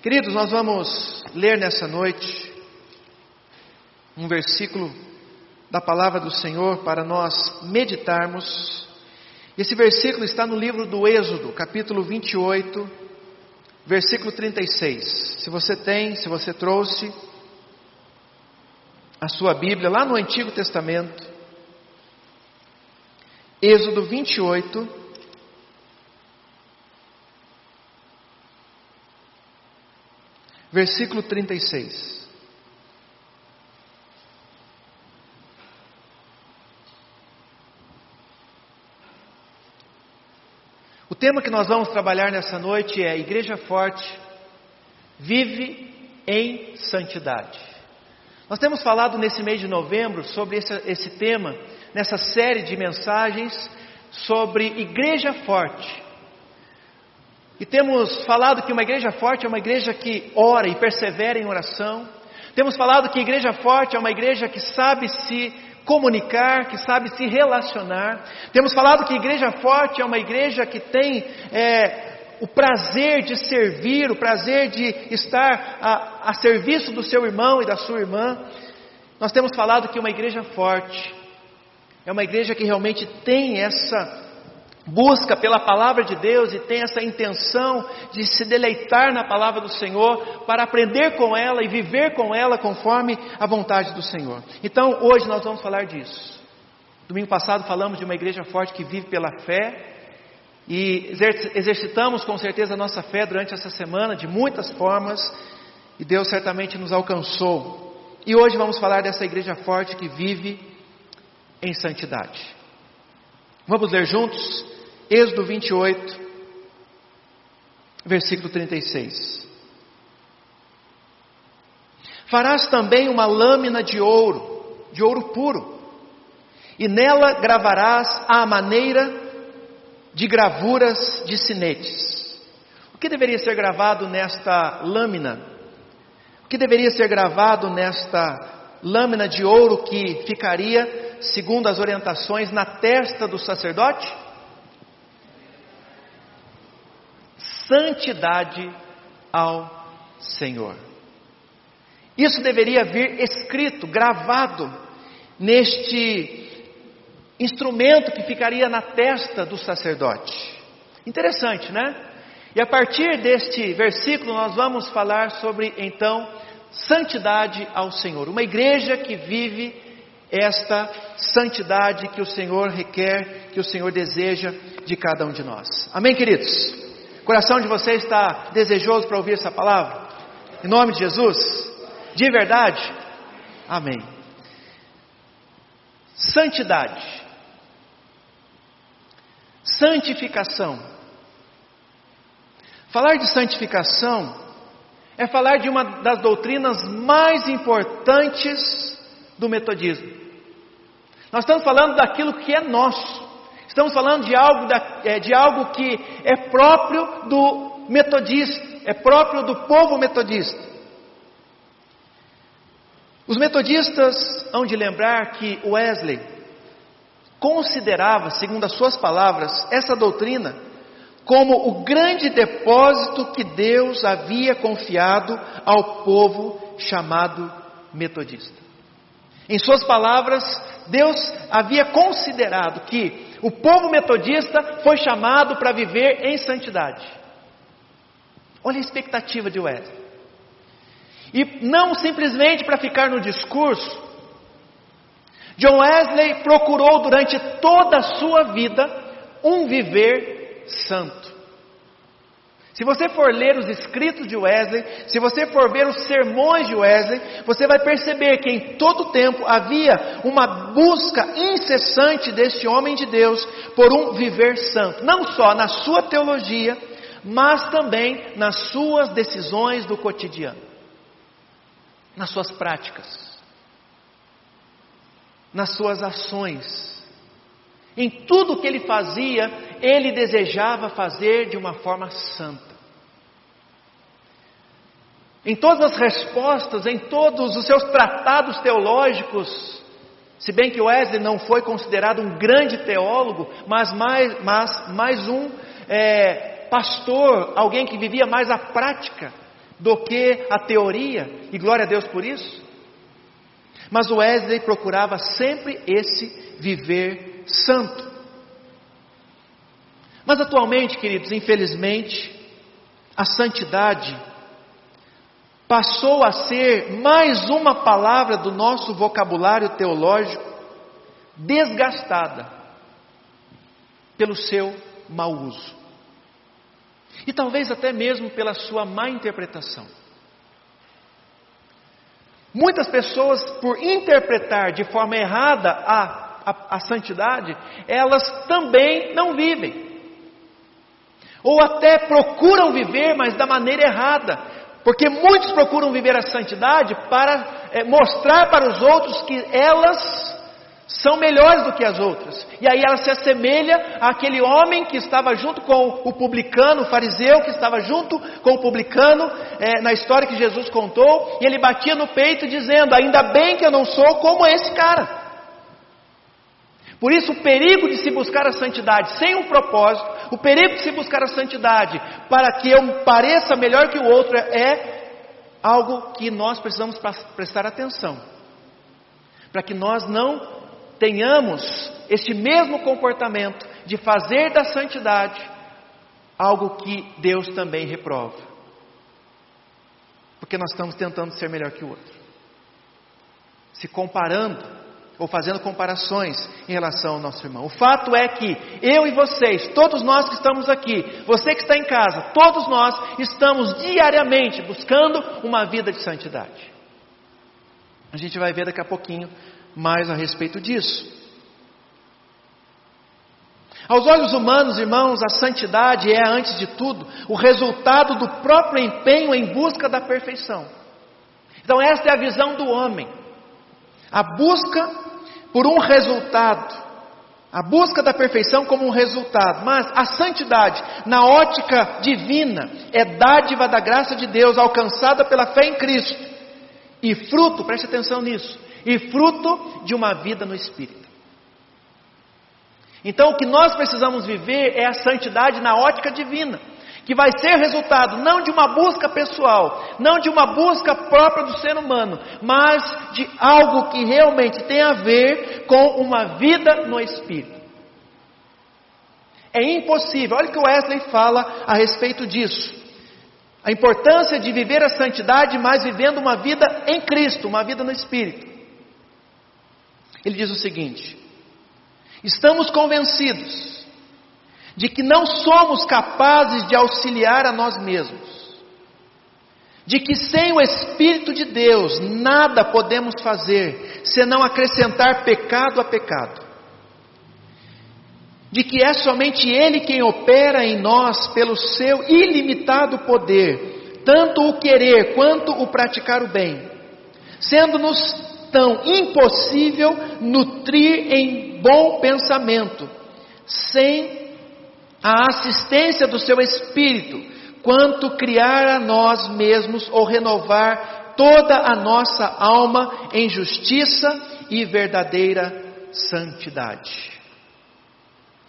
Queridos, nós vamos ler nessa noite um versículo da palavra do Senhor para nós meditarmos. Esse versículo está no livro do Êxodo, capítulo 28, versículo 36. Se você tem, se você trouxe a sua Bíblia lá no Antigo Testamento, Êxodo 28, versículo 36. O tema que nós vamos trabalhar nessa noite é Igreja Forte, vive em santidade. Nós temos falado nesse mês de novembro sobre esse, esse tema, nessa série de mensagens sobre Igreja Forte. E temos falado que uma igreja forte é uma igreja que ora e persevera em oração. Temos falado que igreja forte é uma igreja que sabe se comunicar, que sabe se relacionar. Temos falado que igreja forte é uma igreja que tem é, o prazer de servir, o prazer de estar a, a serviço do seu irmão e da sua irmã. Nós temos falado que uma igreja forte é uma igreja que realmente tem essa busca pela palavra de Deus e tem essa intenção de se deleitar na palavra do Senhor para aprender com ela e viver com ela conforme a vontade do Senhor. Então, hoje nós vamos falar disso. Domingo passado falamos de uma igreja forte que vive pela fé e exercitamos com certeza a nossa fé durante essa semana de muitas formas e Deus certamente nos alcançou. E hoje vamos falar dessa igreja forte que vive em santidade. Vamos ler juntos Êxodo 28, versículo 36. Farás também uma lâmina de ouro, de ouro puro, e nela gravarás a maneira de gravuras de sinetes. O que deveria ser gravado nesta lâmina? O que deveria ser gravado nesta lâmina de ouro que ficaria, segundo as orientações, na testa do sacerdote? Santidade ao Senhor. Isso deveria vir escrito, gravado neste instrumento que ficaria na testa do sacerdote. Interessante, né? E a partir deste versículo nós vamos falar sobre então santidade ao Senhor. Uma igreja que vive esta santidade que o Senhor requer, que o Senhor deseja de cada um de nós. Amém, queridos? Coração de vocês está desejoso para ouvir essa palavra? Em nome de Jesus? De verdade? Amém. Santidade. Santificação. Falar de santificação é falar de uma das doutrinas mais importantes do metodismo. Nós estamos falando daquilo que é nosso. Estamos falando de algo, da, é, de algo que é próprio do metodista, é próprio do povo metodista. Os metodistas hão de lembrar que Wesley considerava, segundo as suas palavras, essa doutrina como o grande depósito que Deus havia confiado ao povo chamado metodista. Em suas palavras, Deus havia considerado que o povo metodista foi chamado para viver em santidade. Olha a expectativa de Wesley. E não simplesmente para ficar no discurso. John Wesley procurou durante toda a sua vida um viver santo. Se você for ler os escritos de Wesley, se você for ver os sermões de Wesley, você vai perceber que em todo tempo havia uma busca incessante deste homem de Deus por um viver santo, não só na sua teologia, mas também nas suas decisões do cotidiano, nas suas práticas, nas suas ações. Em tudo que ele fazia, ele desejava fazer de uma forma santa. Em todas as respostas, em todos os seus tratados teológicos, se bem que Wesley não foi considerado um grande teólogo, mas mais, mas, mais um é, pastor, alguém que vivia mais a prática do que a teoria, e glória a Deus por isso. Mas Wesley procurava sempre esse viver santo. Mas atualmente, queridos, infelizmente, a santidade passou a ser mais uma palavra do nosso vocabulário teológico desgastada pelo seu mau uso. E talvez até mesmo pela sua má interpretação. Muitas pessoas, por interpretar de forma errada a, a, a santidade, elas também não vivem. Ou até procuram viver, mas da maneira errada. Porque muitos procuram viver a santidade para é, mostrar para os outros que elas são melhores do que as outras. E aí ela se assemelha àquele homem que estava junto com o publicano, o fariseu, que estava junto com o publicano é, na história que Jesus contou, e ele batia no peito dizendo: Ainda bem que eu não sou como esse cara. Por isso, o perigo de se buscar a santidade sem um propósito, o perigo de se buscar a santidade para que eu pareça melhor que o outro é algo que nós precisamos prestar atenção. Para que nós não tenhamos este mesmo comportamento de fazer da santidade algo que Deus também reprova. Porque nós estamos tentando ser melhor que o outro. Se comparando ou fazendo comparações em relação ao nosso irmão. O fato é que eu e vocês, todos nós que estamos aqui, você que está em casa, todos nós estamos diariamente buscando uma vida de santidade. A gente vai ver daqui a pouquinho mais a respeito disso. Aos olhos humanos, irmãos, a santidade é, antes de tudo, o resultado do próprio empenho em busca da perfeição. Então, esta é a visão do homem. A busca por um resultado. A busca da perfeição como um resultado, mas a santidade, na ótica divina, é dádiva da graça de Deus alcançada pela fé em Cristo e fruto, preste atenção nisso, e fruto de uma vida no Espírito. Então, o que nós precisamos viver é a santidade na ótica divina que vai ser resultado não de uma busca pessoal, não de uma busca própria do ser humano, mas de algo que realmente tem a ver com uma vida no Espírito. É impossível, olha o que Wesley fala a respeito disso. A importância de viver a santidade, mas vivendo uma vida em Cristo, uma vida no Espírito. Ele diz o seguinte: estamos convencidos de que não somos capazes de auxiliar a nós mesmos, de que sem o Espírito de Deus nada podemos fazer senão acrescentar pecado a pecado, de que é somente Ele quem opera em nós pelo seu ilimitado poder, tanto o querer quanto o praticar o bem, sendo-nos tão impossível nutrir em bom pensamento, sem a assistência do seu Espírito, quanto criar a nós mesmos ou renovar toda a nossa alma em justiça e verdadeira santidade.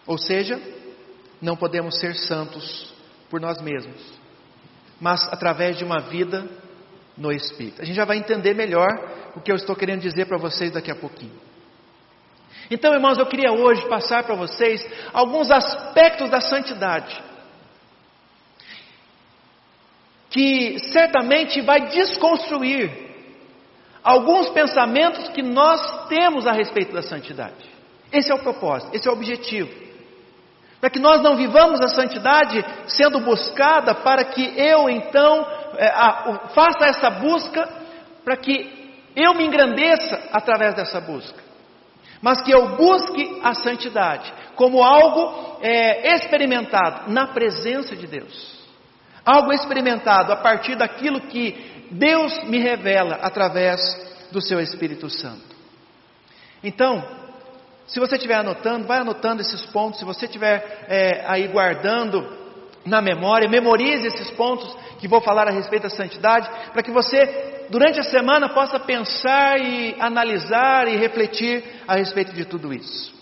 Ou seja, não podemos ser santos por nós mesmos, mas através de uma vida no Espírito. A gente já vai entender melhor o que eu estou querendo dizer para vocês daqui a pouquinho. Então, irmãos, eu queria hoje passar para vocês alguns aspectos da santidade que certamente vai desconstruir alguns pensamentos que nós temos a respeito da santidade. Esse é o propósito, esse é o objetivo. Para que nós não vivamos a santidade sendo buscada para que eu então é, a, faça essa busca, para que eu me engrandeça através dessa busca mas que eu busque a santidade como algo é, experimentado na presença de Deus, algo experimentado a partir daquilo que Deus me revela através do seu Espírito Santo. Então, se você estiver anotando, vai anotando esses pontos, se você estiver é, aí guardando na memória, memorize esses pontos que vou falar a respeito da santidade, para que você durante a semana possa pensar e analisar e refletir a respeito de tudo isso.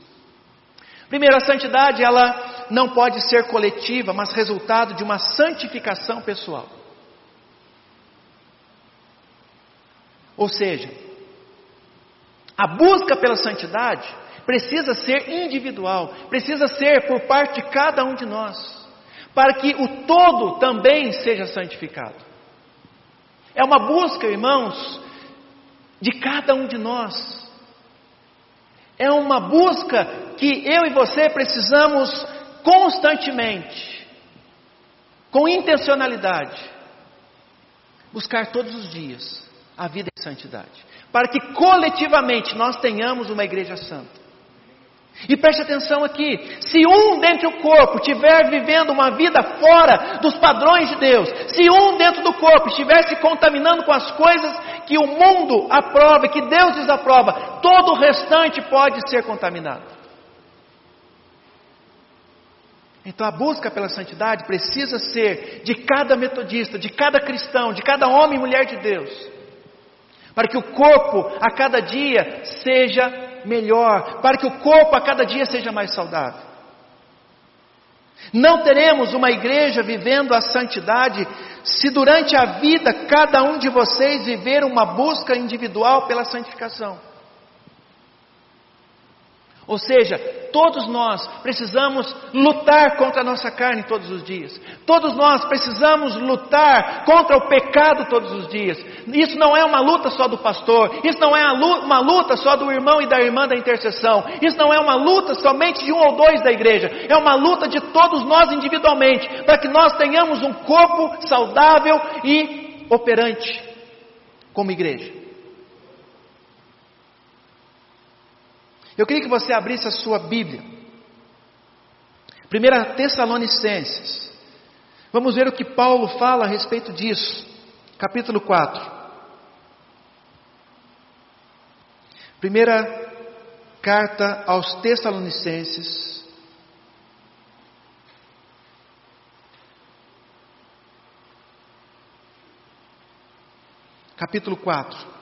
Primeiro, a santidade ela não pode ser coletiva, mas resultado de uma santificação pessoal. Ou seja, a busca pela santidade precisa ser individual, precisa ser por parte de cada um de nós, para que o todo também seja santificado. É uma busca, irmãos, de cada um de nós. É uma busca que eu e você precisamos constantemente, com intencionalidade, buscar todos os dias a vida em santidade, para que coletivamente nós tenhamos uma igreja santa. E preste atenção aqui: se um dentro do corpo estiver vivendo uma vida fora dos padrões de Deus, se um dentro do corpo estiver se contaminando com as coisas que o mundo aprova e que Deus desaprova, todo o restante pode ser contaminado. Então a busca pela santidade precisa ser de cada metodista, de cada cristão, de cada homem e mulher de Deus, para que o corpo a cada dia seja melhor, para que o corpo a cada dia seja mais saudável. Não teremos uma igreja vivendo a santidade se durante a vida cada um de vocês viver uma busca individual pela santificação. Ou seja, todos nós precisamos lutar contra a nossa carne todos os dias. Todos nós precisamos lutar contra o pecado todos os dias. Isso não é uma luta só do pastor, isso não é uma luta só do irmão e da irmã da intercessão, isso não é uma luta somente de um ou dois da igreja, é uma luta de todos nós individualmente, para que nós tenhamos um corpo saudável e operante como igreja. Eu queria que você abrisse a sua Bíblia. 1 Tessalonicenses. Vamos ver o que Paulo fala a respeito disso. Capítulo 4. Primeira carta aos Tessalonicenses. Capítulo 4.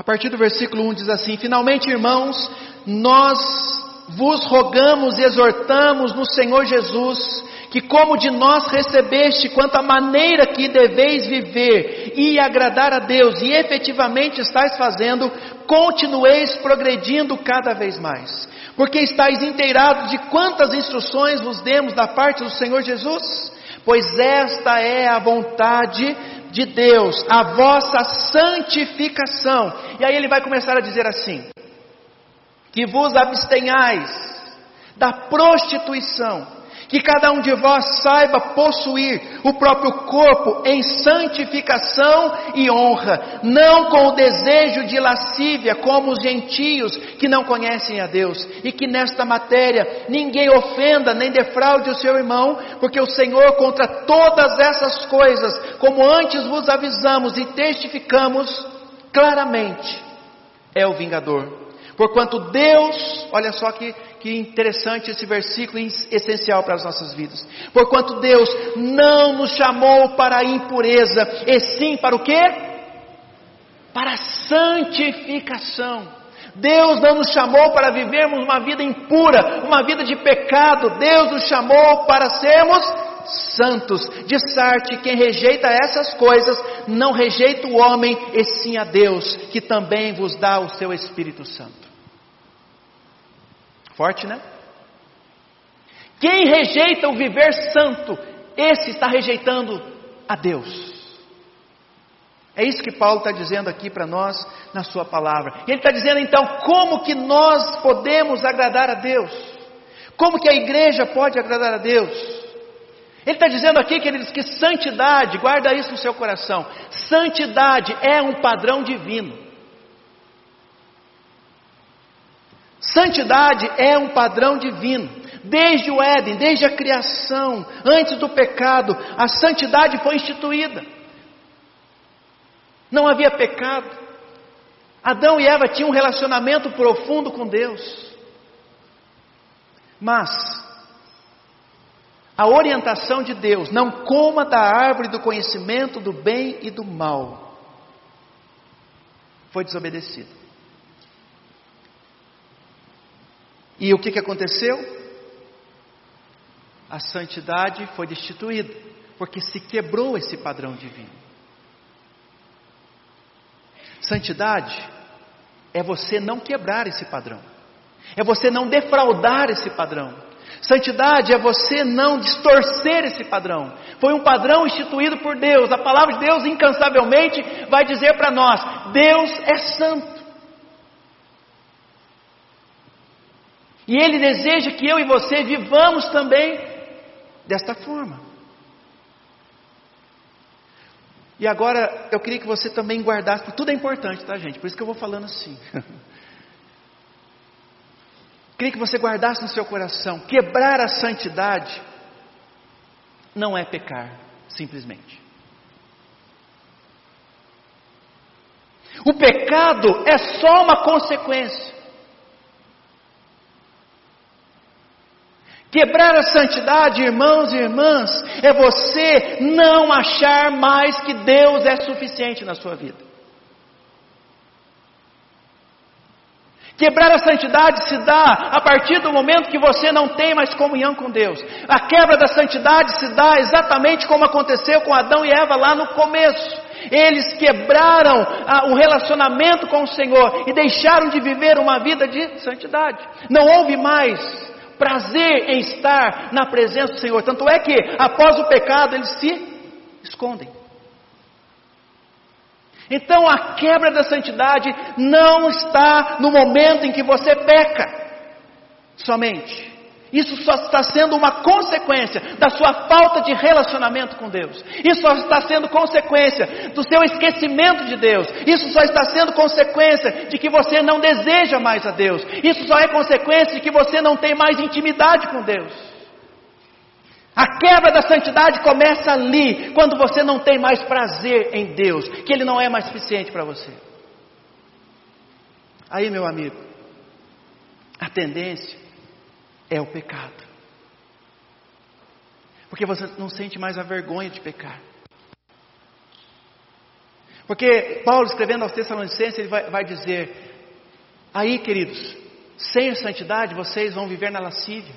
A partir do versículo 1 diz assim: Finalmente, irmãos, nós vos rogamos e exortamos no Senhor Jesus, que como de nós recebeste quanto à maneira que deveis viver e agradar a Deus, e efetivamente estáis fazendo, continueis progredindo cada vez mais. Porque estáis inteirados de quantas instruções vos demos da parte do Senhor Jesus? Pois esta é a vontade de Deus, a vossa santificação. E aí ele vai começar a dizer assim: que vos abstenhais da prostituição que cada um de vós saiba possuir o próprio corpo em santificação e honra, não com o desejo de lascívia, como os gentios que não conhecem a Deus, e que nesta matéria ninguém ofenda nem defraude o seu irmão, porque o Senhor contra todas essas coisas, como antes vos avisamos e testificamos claramente, é o vingador. Porquanto Deus, olha só que que interessante esse versículo essencial para as nossas vidas. Porquanto Deus não nos chamou para a impureza, e sim para o quê? Para a santificação. Deus não nos chamou para vivermos uma vida impura, uma vida de pecado. Deus nos chamou para sermos santos. De sorte, quem rejeita essas coisas, não rejeita o homem, e sim a Deus, que também vos dá o seu Espírito Santo. Forte, né? Quem rejeita o viver santo, esse está rejeitando a Deus. É isso que Paulo está dizendo aqui para nós na sua palavra. Ele está dizendo então como que nós podemos agradar a Deus? Como que a igreja pode agradar a Deus? Ele está dizendo aqui, queridos, que santidade, guarda isso no seu coração, santidade é um padrão divino. Santidade é um padrão divino. Desde o Éden, desde a criação, antes do pecado, a santidade foi instituída. Não havia pecado. Adão e Eva tinham um relacionamento profundo com Deus. Mas, a orientação de Deus, não coma da árvore do conhecimento do bem e do mal, foi desobedecida. E o que, que aconteceu? A santidade foi destituída, porque se quebrou esse padrão divino. Santidade é você não quebrar esse padrão, é você não defraudar esse padrão. Santidade é você não distorcer esse padrão. Foi um padrão instituído por Deus. A palavra de Deus incansavelmente vai dizer para nós: Deus é santo. E Ele deseja que eu e você vivamos também desta forma. E agora eu queria que você também guardasse, porque tudo é importante, tá, gente? Por isso que eu vou falando assim. queria que você guardasse no seu coração: quebrar a santidade não é pecar, simplesmente. O pecado é só uma consequência. Quebrar a santidade, irmãos e irmãs, é você não achar mais que Deus é suficiente na sua vida. Quebrar a santidade se dá a partir do momento que você não tem mais comunhão com Deus. A quebra da santidade se dá exatamente como aconteceu com Adão e Eva lá no começo. Eles quebraram ah, o relacionamento com o Senhor e deixaram de viver uma vida de santidade. Não houve mais prazer em estar na presença do Senhor. Tanto é que, após o pecado, eles se escondem. Então, a quebra da santidade não está no momento em que você peca, somente. Isso só está sendo uma consequência da sua falta de relacionamento com Deus. Isso só está sendo consequência do seu esquecimento de Deus. Isso só está sendo consequência de que você não deseja mais a Deus. Isso só é consequência de que você não tem mais intimidade com Deus. A quebra da santidade começa ali, quando você não tem mais prazer em Deus, que Ele não é mais suficiente para você. Aí, meu amigo, a tendência é o pecado. Porque você não sente mais a vergonha de pecar. Porque Paulo, escrevendo aos Tessalonicenses, ele vai, vai dizer: aí, queridos, sem a santidade vocês vão viver na lascívia.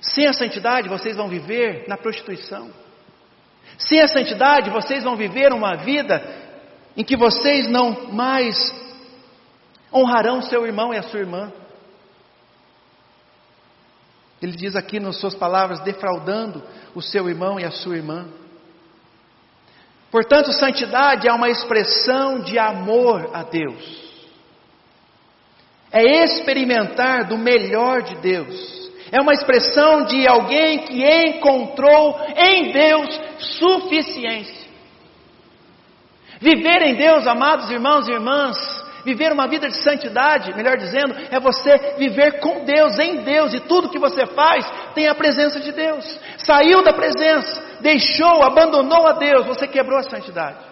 Sem a santidade vocês vão viver na prostituição. Sem a santidade vocês vão viver uma vida em que vocês não mais honrarão seu irmão e a sua irmã. Ele diz aqui nas suas palavras, defraudando o seu irmão e a sua irmã. Portanto, santidade é uma expressão de amor a Deus. É experimentar do melhor de Deus. É uma expressão de alguém que encontrou em Deus suficiência. Viver em Deus, amados irmãos e irmãs, Viver uma vida de santidade, melhor dizendo, é você viver com Deus, em Deus, e tudo que você faz tem a presença de Deus. Saiu da presença, deixou, abandonou a Deus, você quebrou a santidade.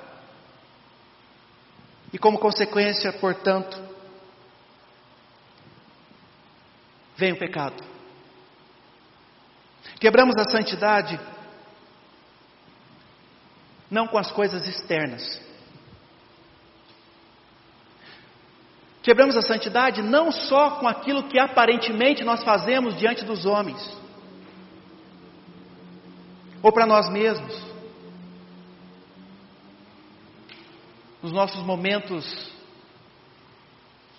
E como consequência, portanto, vem o pecado. Quebramos a santidade não com as coisas externas, Quebramos a santidade não só com aquilo que aparentemente nós fazemos diante dos homens, ou para nós mesmos, nos nossos momentos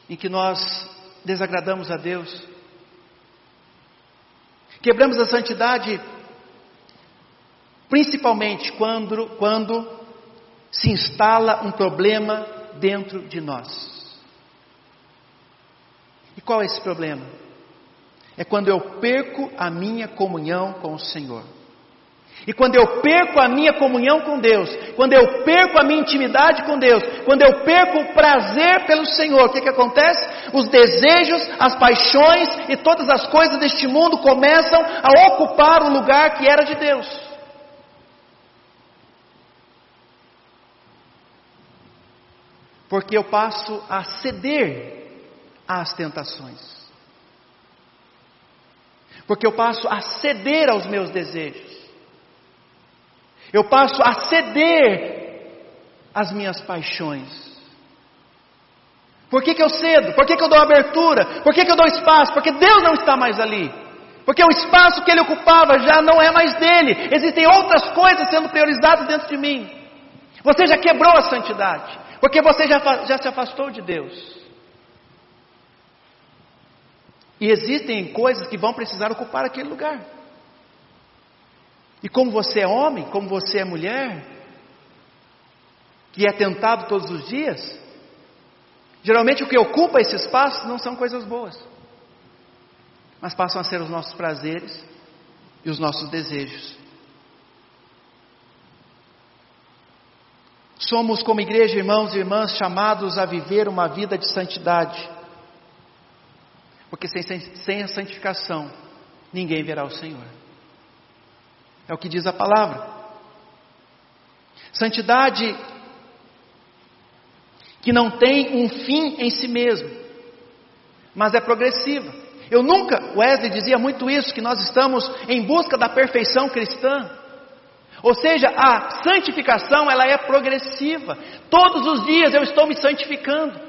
em que nós desagradamos a Deus. Quebramos a santidade principalmente quando, quando se instala um problema dentro de nós. Qual é esse problema? É quando eu perco a minha comunhão com o Senhor. E quando eu perco a minha comunhão com Deus, quando eu perco a minha intimidade com Deus, quando eu perco o prazer pelo Senhor, o que, que acontece? Os desejos, as paixões e todas as coisas deste mundo começam a ocupar o lugar que era de Deus. Porque eu passo a ceder às tentações. Porque eu passo a ceder aos meus desejos. Eu passo a ceder às minhas paixões. Por que, que eu cedo? Por que, que eu dou abertura? Por que, que eu dou espaço? Porque Deus não está mais ali. Porque o espaço que ele ocupava já não é mais dele. Existem outras coisas sendo priorizadas dentro de mim. Você já quebrou a santidade. Porque você já, já se afastou de Deus. E existem coisas que vão precisar ocupar aquele lugar. E como você é homem, como você é mulher, que é tentado todos os dias, geralmente o que ocupa esse espaço não são coisas boas, mas passam a ser os nossos prazeres e os nossos desejos. Somos, como igreja, irmãos e irmãs, chamados a viver uma vida de santidade. Porque sem, sem a santificação, ninguém verá o Senhor. É o que diz a palavra. Santidade que não tem um fim em si mesmo, mas é progressiva. Eu nunca, Wesley dizia muito isso, que nós estamos em busca da perfeição cristã. Ou seja, a santificação ela é progressiva. Todos os dias eu estou me santificando.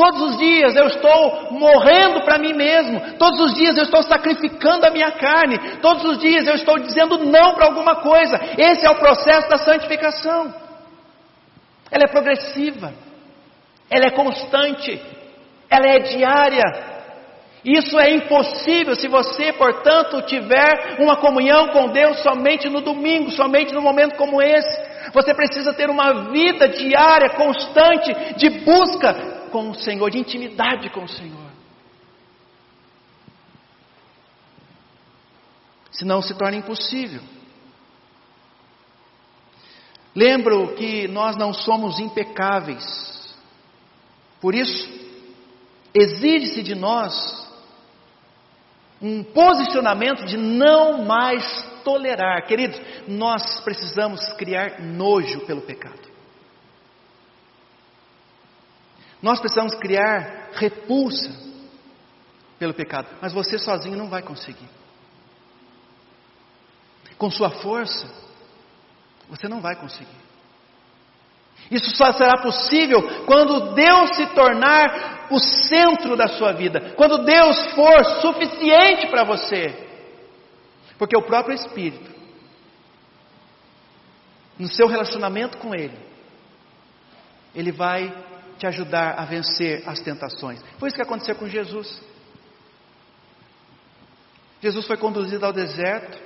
Todos os dias eu estou morrendo para mim mesmo. Todos os dias eu estou sacrificando a minha carne. Todos os dias eu estou dizendo não para alguma coisa. Esse é o processo da santificação. Ela é progressiva. Ela é constante. Ela é diária. Isso é impossível se você, portanto, tiver uma comunhão com Deus somente no domingo, somente no momento como esse. Você precisa ter uma vida diária, constante, de busca com o Senhor, de intimidade com o Senhor. Senão se torna impossível. Lembro que nós não somos impecáveis. Por isso, exige-se de nós um posicionamento de não mais tolerar. Queridos, nós precisamos criar nojo pelo pecado. Nós precisamos criar repulsa pelo pecado, mas você sozinho não vai conseguir. Com sua força, você não vai conseguir. Isso só será possível quando Deus se tornar o centro da sua vida, quando Deus for suficiente para você. Porque o próprio Espírito, no seu relacionamento com Ele, Ele vai te ajudar a vencer as tentações. Foi isso que aconteceu com Jesus. Jesus foi conduzido ao deserto,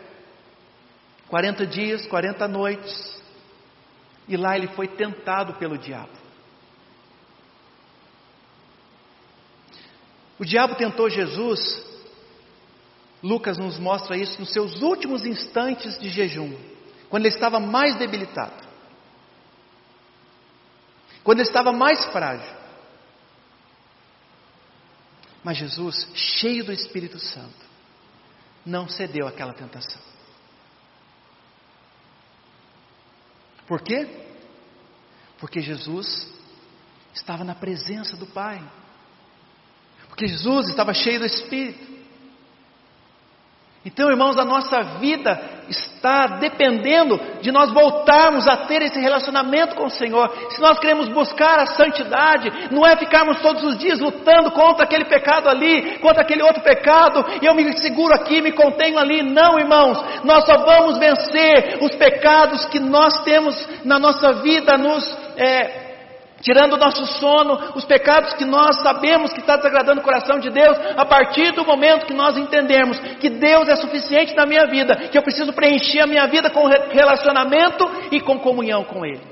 40 dias, 40 noites, e lá ele foi tentado pelo diabo. O diabo tentou Jesus, Lucas nos mostra isso nos seus últimos instantes de jejum, quando ele estava mais debilitado, quando ele estava mais frágil. Mas Jesus, cheio do Espírito Santo, não cedeu àquela tentação. Por quê? Porque Jesus estava na presença do Pai. Porque Jesus estava cheio do Espírito. Então, irmãos, a nossa vida está dependendo de nós voltarmos a ter esse relacionamento com o Senhor. Se nós queremos buscar a santidade, não é ficarmos todos os dias lutando contra aquele pecado ali, contra aquele outro pecado, e eu me seguro aqui, me contenho ali. Não, irmãos, nós só vamos vencer os pecados que nós temos na nossa vida, nos. É, tirando o nosso sono, os pecados que nós sabemos que está desagradando o coração de Deus, a partir do momento que nós entendemos que Deus é suficiente na minha vida, que eu preciso preencher a minha vida com relacionamento e com comunhão com Ele.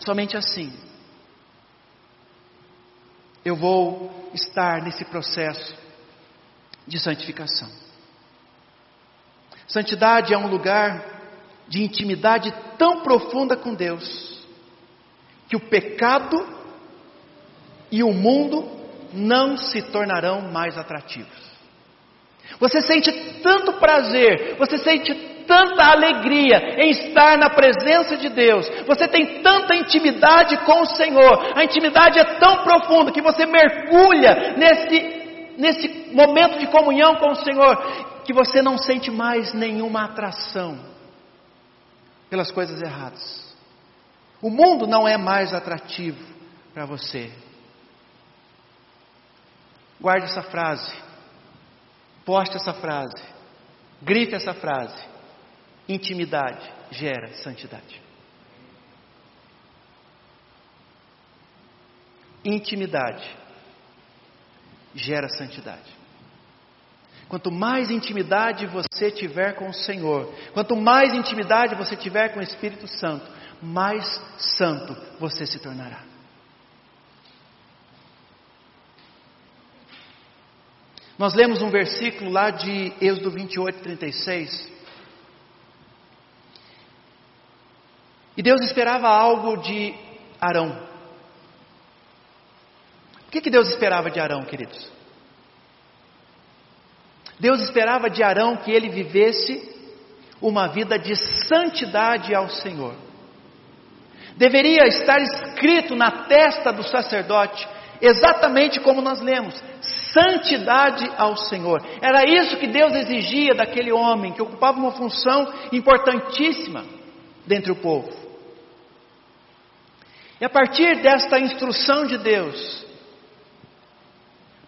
Somente assim eu vou estar nesse processo de santificação. Santidade é um lugar de intimidade tão profunda com Deus que o pecado e o mundo não se tornarão mais atrativos. Você sente tanto prazer, você sente tanta alegria em estar na presença de Deus, você tem tanta intimidade com o Senhor, a intimidade é tão profunda que você mergulha nesse, nesse momento de comunhão com o Senhor, que você não sente mais nenhuma atração pelas coisas erradas. O mundo não é mais atrativo para você. Guarde essa frase. Poste essa frase. Grife essa frase. Intimidade gera santidade. Intimidade gera santidade. Quanto mais intimidade você tiver com o Senhor, quanto mais intimidade você tiver com o Espírito Santo, mais santo você se tornará. Nós lemos um versículo lá de Êxodo 28, 36. E Deus esperava algo de Arão. O que, que Deus esperava de Arão, queridos? Deus esperava de Arão que ele vivesse uma vida de santidade ao Senhor. Deveria estar escrito na testa do sacerdote, exatamente como nós lemos: santidade ao Senhor. Era isso que Deus exigia daquele homem, que ocupava uma função importantíssima dentre o povo. E a partir desta instrução de Deus,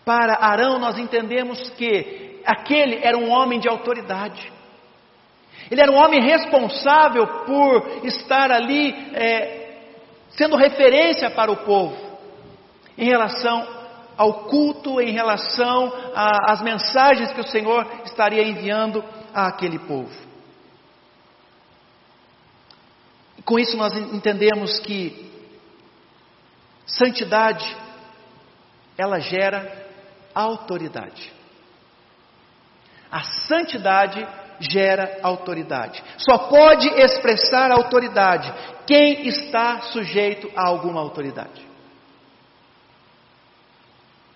para Arão, nós entendemos que aquele era um homem de autoridade. Ele era um homem responsável por estar ali é, sendo referência para o povo em relação ao culto, em relação às mensagens que o Senhor estaria enviando àquele povo. Com isso nós entendemos que santidade ela gera autoridade. A santidade gera autoridade. Só pode expressar autoridade quem está sujeito a alguma autoridade.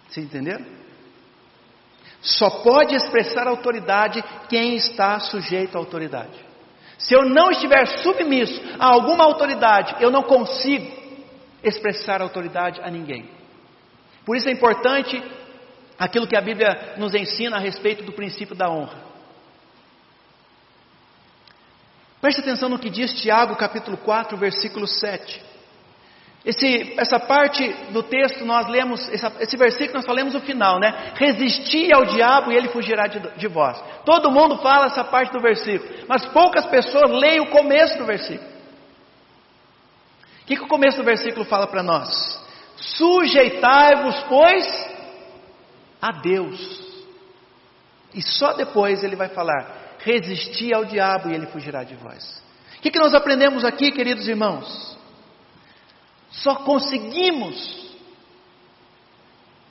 Você entenderam? Só pode expressar autoridade quem está sujeito à autoridade. Se eu não estiver submisso a alguma autoridade, eu não consigo expressar autoridade a ninguém. Por isso é importante aquilo que a Bíblia nos ensina a respeito do princípio da honra. Preste atenção no que diz Tiago, capítulo 4, versículo 7. Esse, essa parte do texto nós lemos, essa, esse versículo nós só lemos o final, né? Resistir ao diabo e ele fugirá de, de vós. Todo mundo fala essa parte do versículo, mas poucas pessoas leem o começo do versículo. O que, que o começo do versículo fala para nós? Sujeitai-vos, pois, a Deus. E só depois ele vai falar: resistir ao diabo e ele fugirá de vós. O que, que nós aprendemos aqui, queridos irmãos? Só conseguimos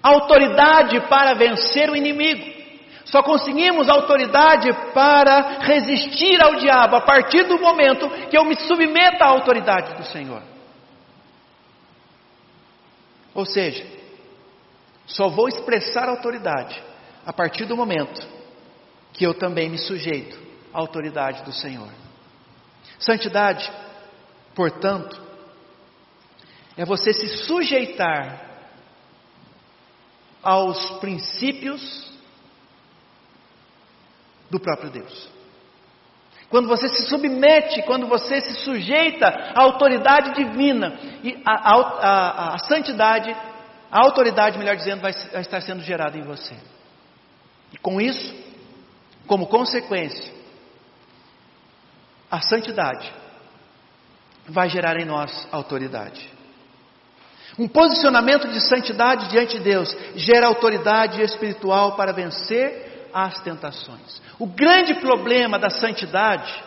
autoridade para vencer o inimigo. Só conseguimos autoridade para resistir ao diabo a partir do momento que eu me submeto à autoridade do Senhor. Ou seja, só vou expressar autoridade a partir do momento que eu também me sujeito à autoridade do Senhor. Santidade, portanto, é você se sujeitar aos princípios do próprio Deus. Quando você se submete, quando você se sujeita à autoridade divina, e a, a, a, a santidade, a autoridade, melhor dizendo, vai, vai estar sendo gerada em você. E com isso, como consequência, a santidade vai gerar em nós autoridade. Um posicionamento de santidade diante de Deus gera autoridade espiritual para vencer as tentações. O grande problema da santidade,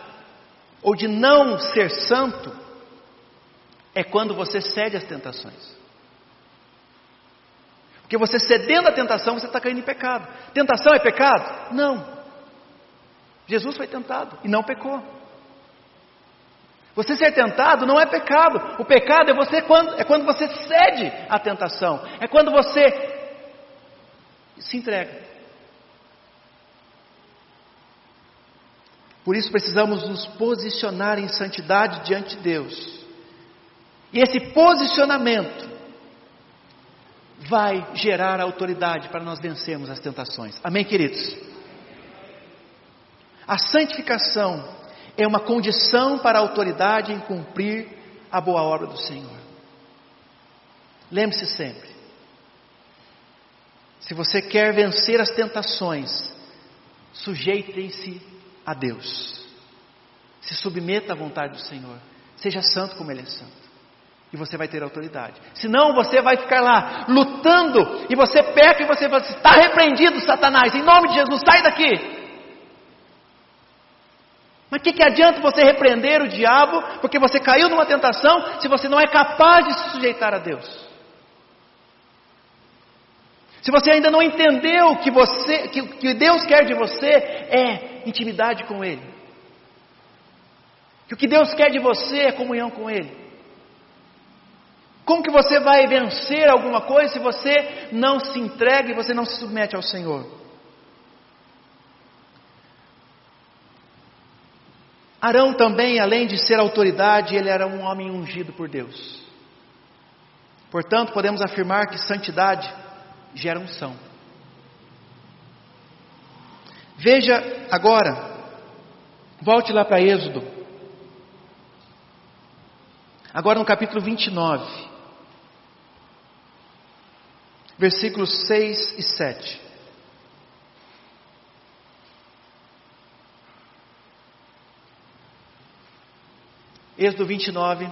ou de não ser santo, é quando você cede às tentações. Porque você cedendo à tentação, você está caindo em pecado. Tentação é pecado? Não. Jesus foi tentado e não pecou. Você ser tentado não é pecado. O pecado é, você quando, é quando você cede à tentação. É quando você se entrega. Por isso precisamos nos posicionar em santidade diante de Deus. E esse posicionamento vai gerar autoridade para nós vencermos as tentações. Amém, queridos? A santificação é uma condição para a autoridade em cumprir a boa obra do Senhor. Lembre-se sempre: se você quer vencer as tentações, sujeitem-se a Deus. Se submeta à vontade do Senhor. Seja santo como Ele é santo. E você vai ter autoridade. Senão você vai ficar lá lutando e você peca e você vai assim, está repreendido, Satanás, em nome de Jesus, sai daqui. Mas o que, que adianta você repreender o diabo porque você caiu numa tentação se você não é capaz de se sujeitar a Deus? Se você ainda não entendeu que você, que, que Deus quer de você é intimidade com Ele. Que o que Deus quer de você é comunhão com Ele. Como que você vai vencer alguma coisa se você não se entrega e você não se submete ao Senhor? Arão também, além de ser autoridade, ele era um homem ungido por Deus. Portanto, podemos afirmar que santidade gera unção. Veja agora, volte lá para Êxodo. Agora no capítulo 29, versículos 6 e 7. Êxodo 29,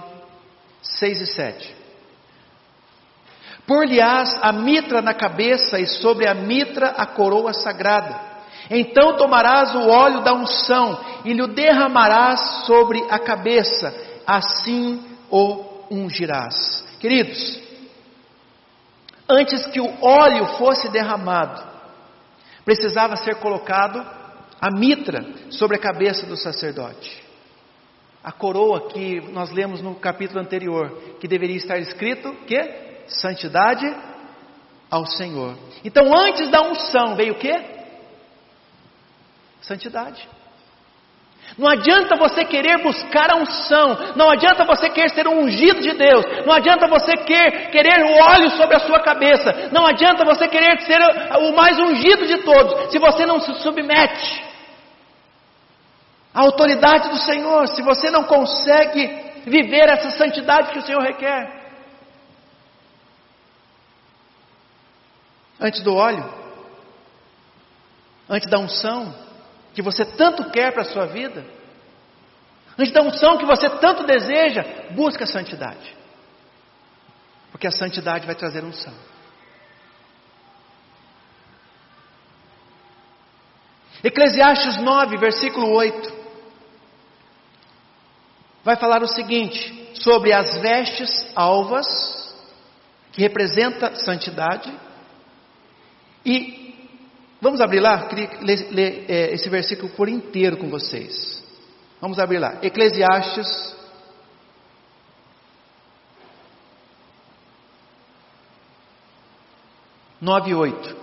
6 e 7. Por-lhe-ás a mitra na cabeça e sobre a mitra a coroa sagrada. Então tomarás o óleo da unção e lhe o derramarás sobre a cabeça, assim o ungirás. Queridos, antes que o óleo fosse derramado, precisava ser colocado a mitra sobre a cabeça do sacerdote a coroa que nós lemos no capítulo anterior, que deveria estar escrito que santidade ao Senhor. Então, antes da unção veio o que? Santidade. Não adianta você querer buscar a unção, não adianta você querer ser um ungido de Deus, não adianta você querer, querer o óleo sobre a sua cabeça, não adianta você querer ser o mais ungido de todos, se você não se submete a autoridade do Senhor, se você não consegue viver essa santidade que o Senhor requer. Antes do óleo, antes da unção que você tanto quer para a sua vida, antes da unção que você tanto deseja, busca a santidade. Porque a santidade vai trazer unção. Eclesiastes 9, versículo 8 vai falar o seguinte sobre as vestes alvas, que representa santidade, e vamos abrir lá, queria ler, ler é, esse versículo por inteiro com vocês. Vamos abrir lá, Eclesiastes. Nove oito.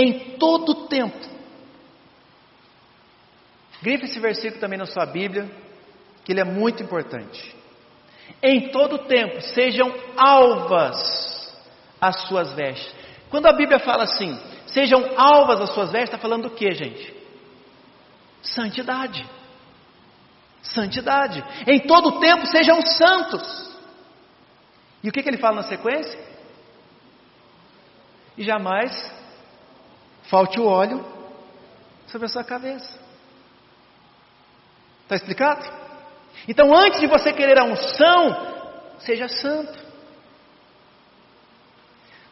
Em todo tempo. Grife esse versículo também na sua Bíblia, que ele é muito importante. Em todo tempo sejam alvas as suas vestes. Quando a Bíblia fala assim, sejam alvas as suas vestes, está falando do que, gente? Santidade. Santidade. Em todo tempo sejam santos. E o que, que ele fala na sequência? E jamais falte o óleo sobre a sua cabeça. Está explicado? Então, antes de você querer a unção, seja santo.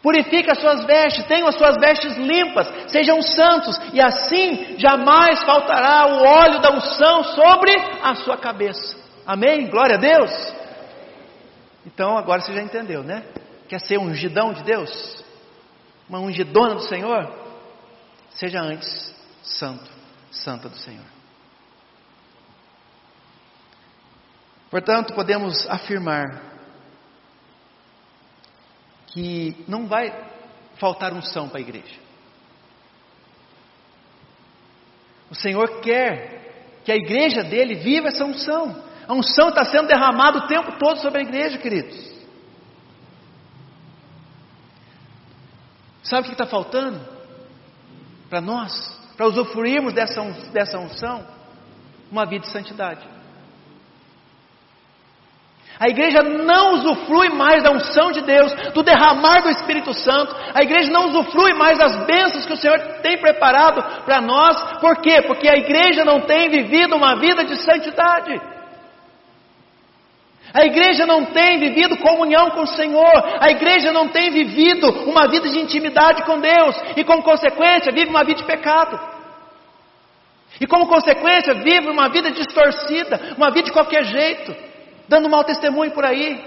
Purifique as suas vestes, tenham as suas vestes limpas, sejam santos, e assim jamais faltará o óleo da unção sobre a sua cabeça. Amém? Glória a Deus. Então agora você já entendeu, né? Quer ser ungidão de Deus? Uma ungidona do Senhor? Seja antes santo, santa do Senhor. Portanto, podemos afirmar que não vai faltar unção para a igreja. O Senhor quer que a igreja dele viva essa unção. A unção está sendo derramada o tempo todo sobre a igreja, queridos. Sabe o que está faltando? Para nós, para usufruirmos dessa, dessa unção, uma vida de santidade. A igreja não usufrui mais da unção de Deus, do derramar do Espírito Santo. A igreja não usufrui mais das bênçãos que o Senhor tem preparado para nós. Por quê? Porque a igreja não tem vivido uma vida de santidade. A igreja não tem vivido comunhão com o Senhor. A igreja não tem vivido uma vida de intimidade com Deus. E como consequência, vive uma vida de pecado. E como consequência, vive uma vida distorcida, uma vida de qualquer jeito dando mau testemunho por aí.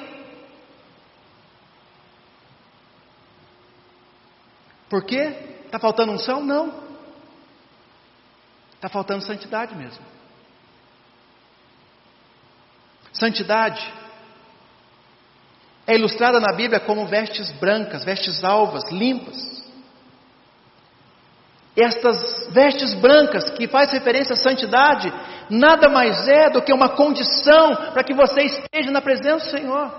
Por quê? Está faltando unção? Não. Está faltando santidade mesmo. Santidade é ilustrada na Bíblia como vestes brancas, vestes alvas, limpas. Estas vestes brancas, que faz referência à santidade, nada mais é do que uma condição para que você esteja na presença do Senhor.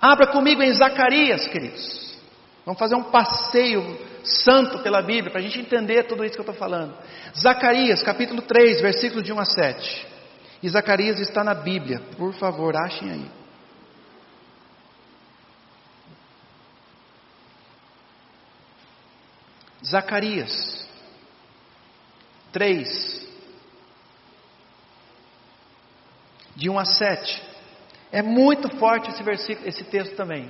Abra comigo em Zacarias, queridos. Vamos fazer um passeio santo pela Bíblia, para a gente entender tudo isso que eu estou falando. Zacarias, capítulo 3, versículos de 1 a 7. E Zacarias está na Bíblia, por favor, achem aí. Zacarias 3, de 1 a 7. É muito forte esse versículo, esse texto também.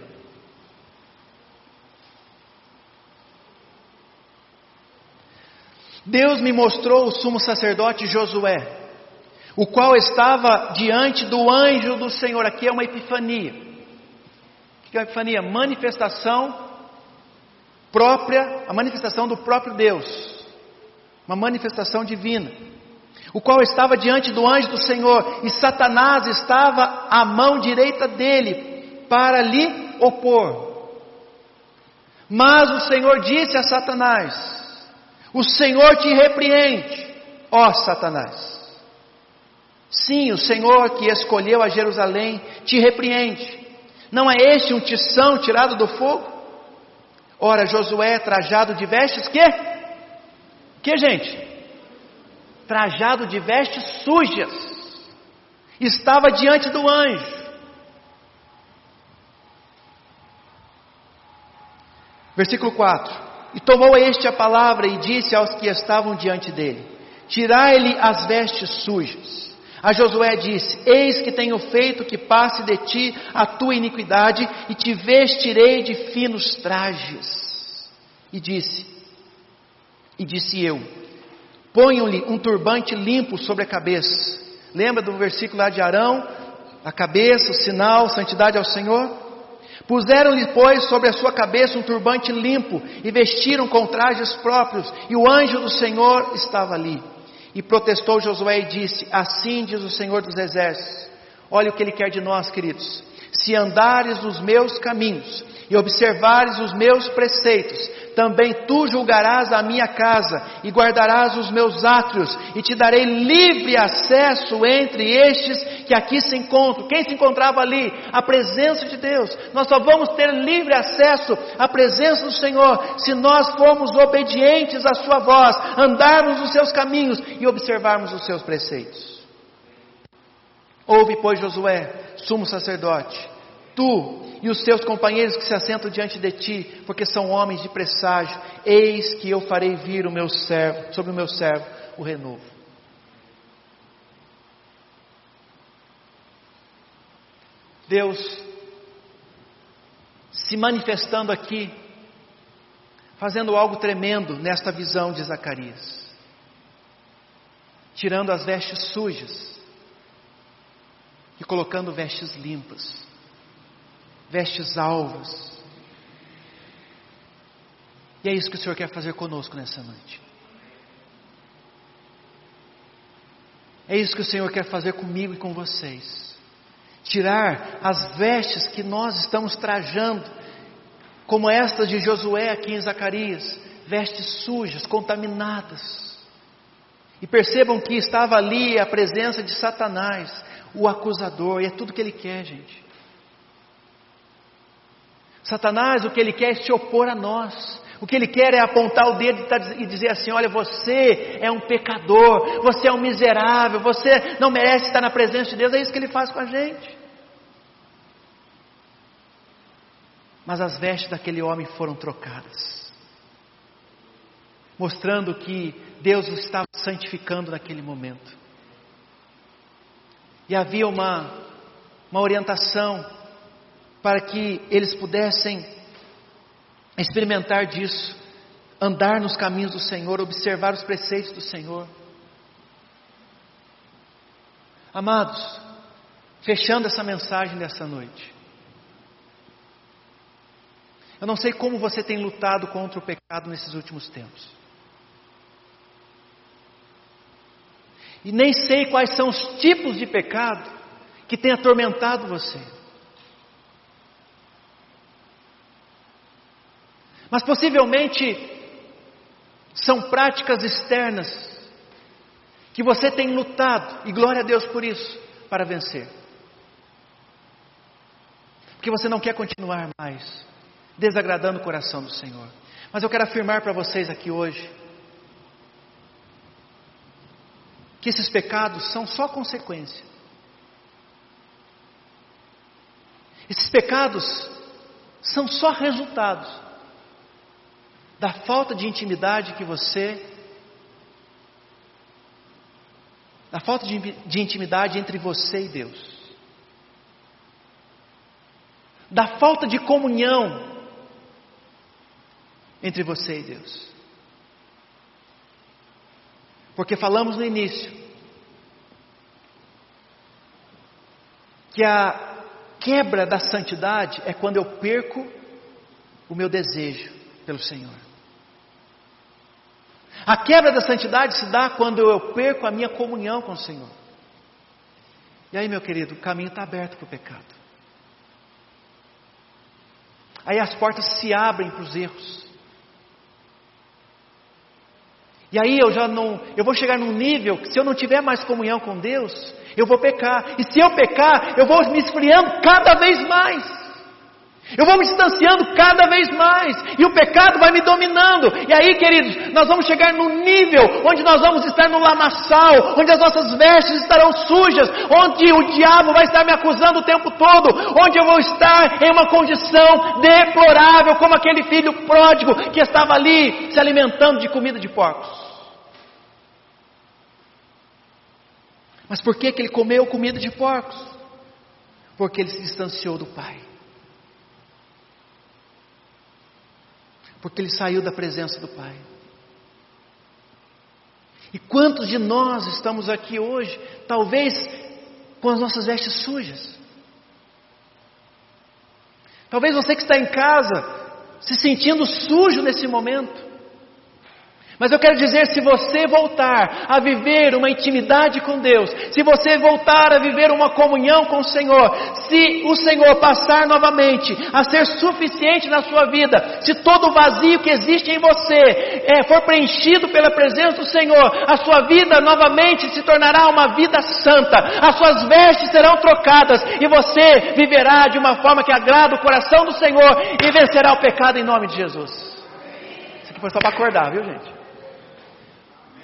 Deus me mostrou o sumo sacerdote Josué, o qual estava diante do anjo do Senhor. Aqui é uma epifania. O que é uma epifania? Manifestação própria, a manifestação do próprio Deus, uma manifestação divina, o qual estava diante do anjo do Senhor, e Satanás estava à mão direita dele para lhe opor. Mas o Senhor disse a Satanás: O Senhor te repreende, ó Satanás. Sim, o Senhor que escolheu a Jerusalém te repreende. Não é este um tição tirado do fogo? Ora, Josué, trajado de vestes, que? Que, gente? Trajado de vestes sujas, estava diante do anjo. Versículo 4: E tomou este a palavra e disse aos que estavam diante dele: Tirai-lhe as vestes sujas. A Josué disse: Eis que tenho feito que passe de ti a tua iniquidade, e te vestirei de finos trajes. E disse: E disse eu: Ponham-lhe um turbante limpo sobre a cabeça. Lembra do versículo lá de Arão? A cabeça, o sinal, santidade ao Senhor? Puseram-lhe, pois, sobre a sua cabeça um turbante limpo e vestiram com trajes próprios, e o anjo do Senhor estava ali. E protestou Josué e disse: Assim diz o Senhor dos Exércitos. Olha o que ele quer de nós, queridos. Se andares nos meus caminhos e observares os meus preceitos, também tu julgarás a minha casa e guardarás os meus átrios, e te darei livre acesso entre estes que aqui se encontram. Quem se encontrava ali? A presença de Deus. Nós só vamos ter livre acesso à presença do Senhor se nós formos obedientes à Sua voz, andarmos nos seus caminhos e observarmos os seus preceitos. Ouve, pois, Josué, sumo sacerdote, tu e os teus companheiros que se assentam diante de ti, porque são homens de presságio, eis que eu farei vir o meu servo, sobre o meu servo o renovo. Deus se manifestando aqui, fazendo algo tremendo nesta visão de Zacarias, tirando as vestes sujas e colocando vestes limpas vestes alvas. E é isso que o Senhor quer fazer conosco nessa noite. É isso que o Senhor quer fazer comigo e com vocês. Tirar as vestes que nós estamos trajando, como estas de Josué aqui em Zacarias, vestes sujas, contaminadas. E percebam que estava ali a presença de Satanás, o acusador, e é tudo que ele quer, gente. Satanás, o que ele quer é se opor a nós. O que ele quer é apontar o dedo e dizer assim: olha, você é um pecador, você é um miserável, você não merece estar na presença de Deus. É isso que ele faz com a gente. Mas as vestes daquele homem foram trocadas, mostrando que Deus o estava santificando naquele momento. E havia uma, uma orientação para que eles pudessem experimentar disso, andar nos caminhos do Senhor, observar os preceitos do Senhor. Amados, fechando essa mensagem dessa noite, eu não sei como você tem lutado contra o pecado nesses últimos tempos. E nem sei quais são os tipos de pecado que têm atormentado você. Mas possivelmente são práticas externas que você tem lutado, e glória a Deus por isso, para vencer. Porque você não quer continuar mais desagradando o coração do Senhor. Mas eu quero afirmar para vocês aqui hoje que esses pecados são só consequência. Esses pecados são só resultados da falta de intimidade que você, da falta de, de intimidade entre você e Deus, da falta de comunhão entre você e Deus. Porque falamos no início que a quebra da santidade é quando eu perco o meu desejo pelo Senhor. A quebra da santidade se dá quando eu perco a minha comunhão com o Senhor. E aí, meu querido, o caminho está aberto para o pecado. Aí as portas se abrem para os erros. E aí eu já não, eu vou chegar num nível que se eu não tiver mais comunhão com Deus, eu vou pecar. E se eu pecar, eu vou me esfriando cada vez mais. Eu vou me distanciando cada vez mais, e o pecado vai me dominando. E aí, queridos, nós vamos chegar num nível onde nós vamos estar no lamaçal, onde as nossas vestes estarão sujas, onde o diabo vai estar me acusando o tempo todo, onde eu vou estar em uma condição deplorável, como aquele filho pródigo que estava ali se alimentando de comida de porcos. Mas por que, que ele comeu comida de porcos? Porque ele se distanciou do Pai. Porque ele saiu da presença do Pai. E quantos de nós estamos aqui hoje, talvez com as nossas vestes sujas? Talvez você que está em casa, se sentindo sujo nesse momento. Mas eu quero dizer, se você voltar a viver uma intimidade com Deus, se você voltar a viver uma comunhão com o Senhor, se o Senhor passar novamente a ser suficiente na sua vida, se todo o vazio que existe em você é, for preenchido pela presença do Senhor, a sua vida novamente se tornará uma vida santa, as suas vestes serão trocadas e você viverá de uma forma que agrada o coração do Senhor e vencerá o pecado em nome de Jesus. Isso aqui foi só para acordar, viu gente?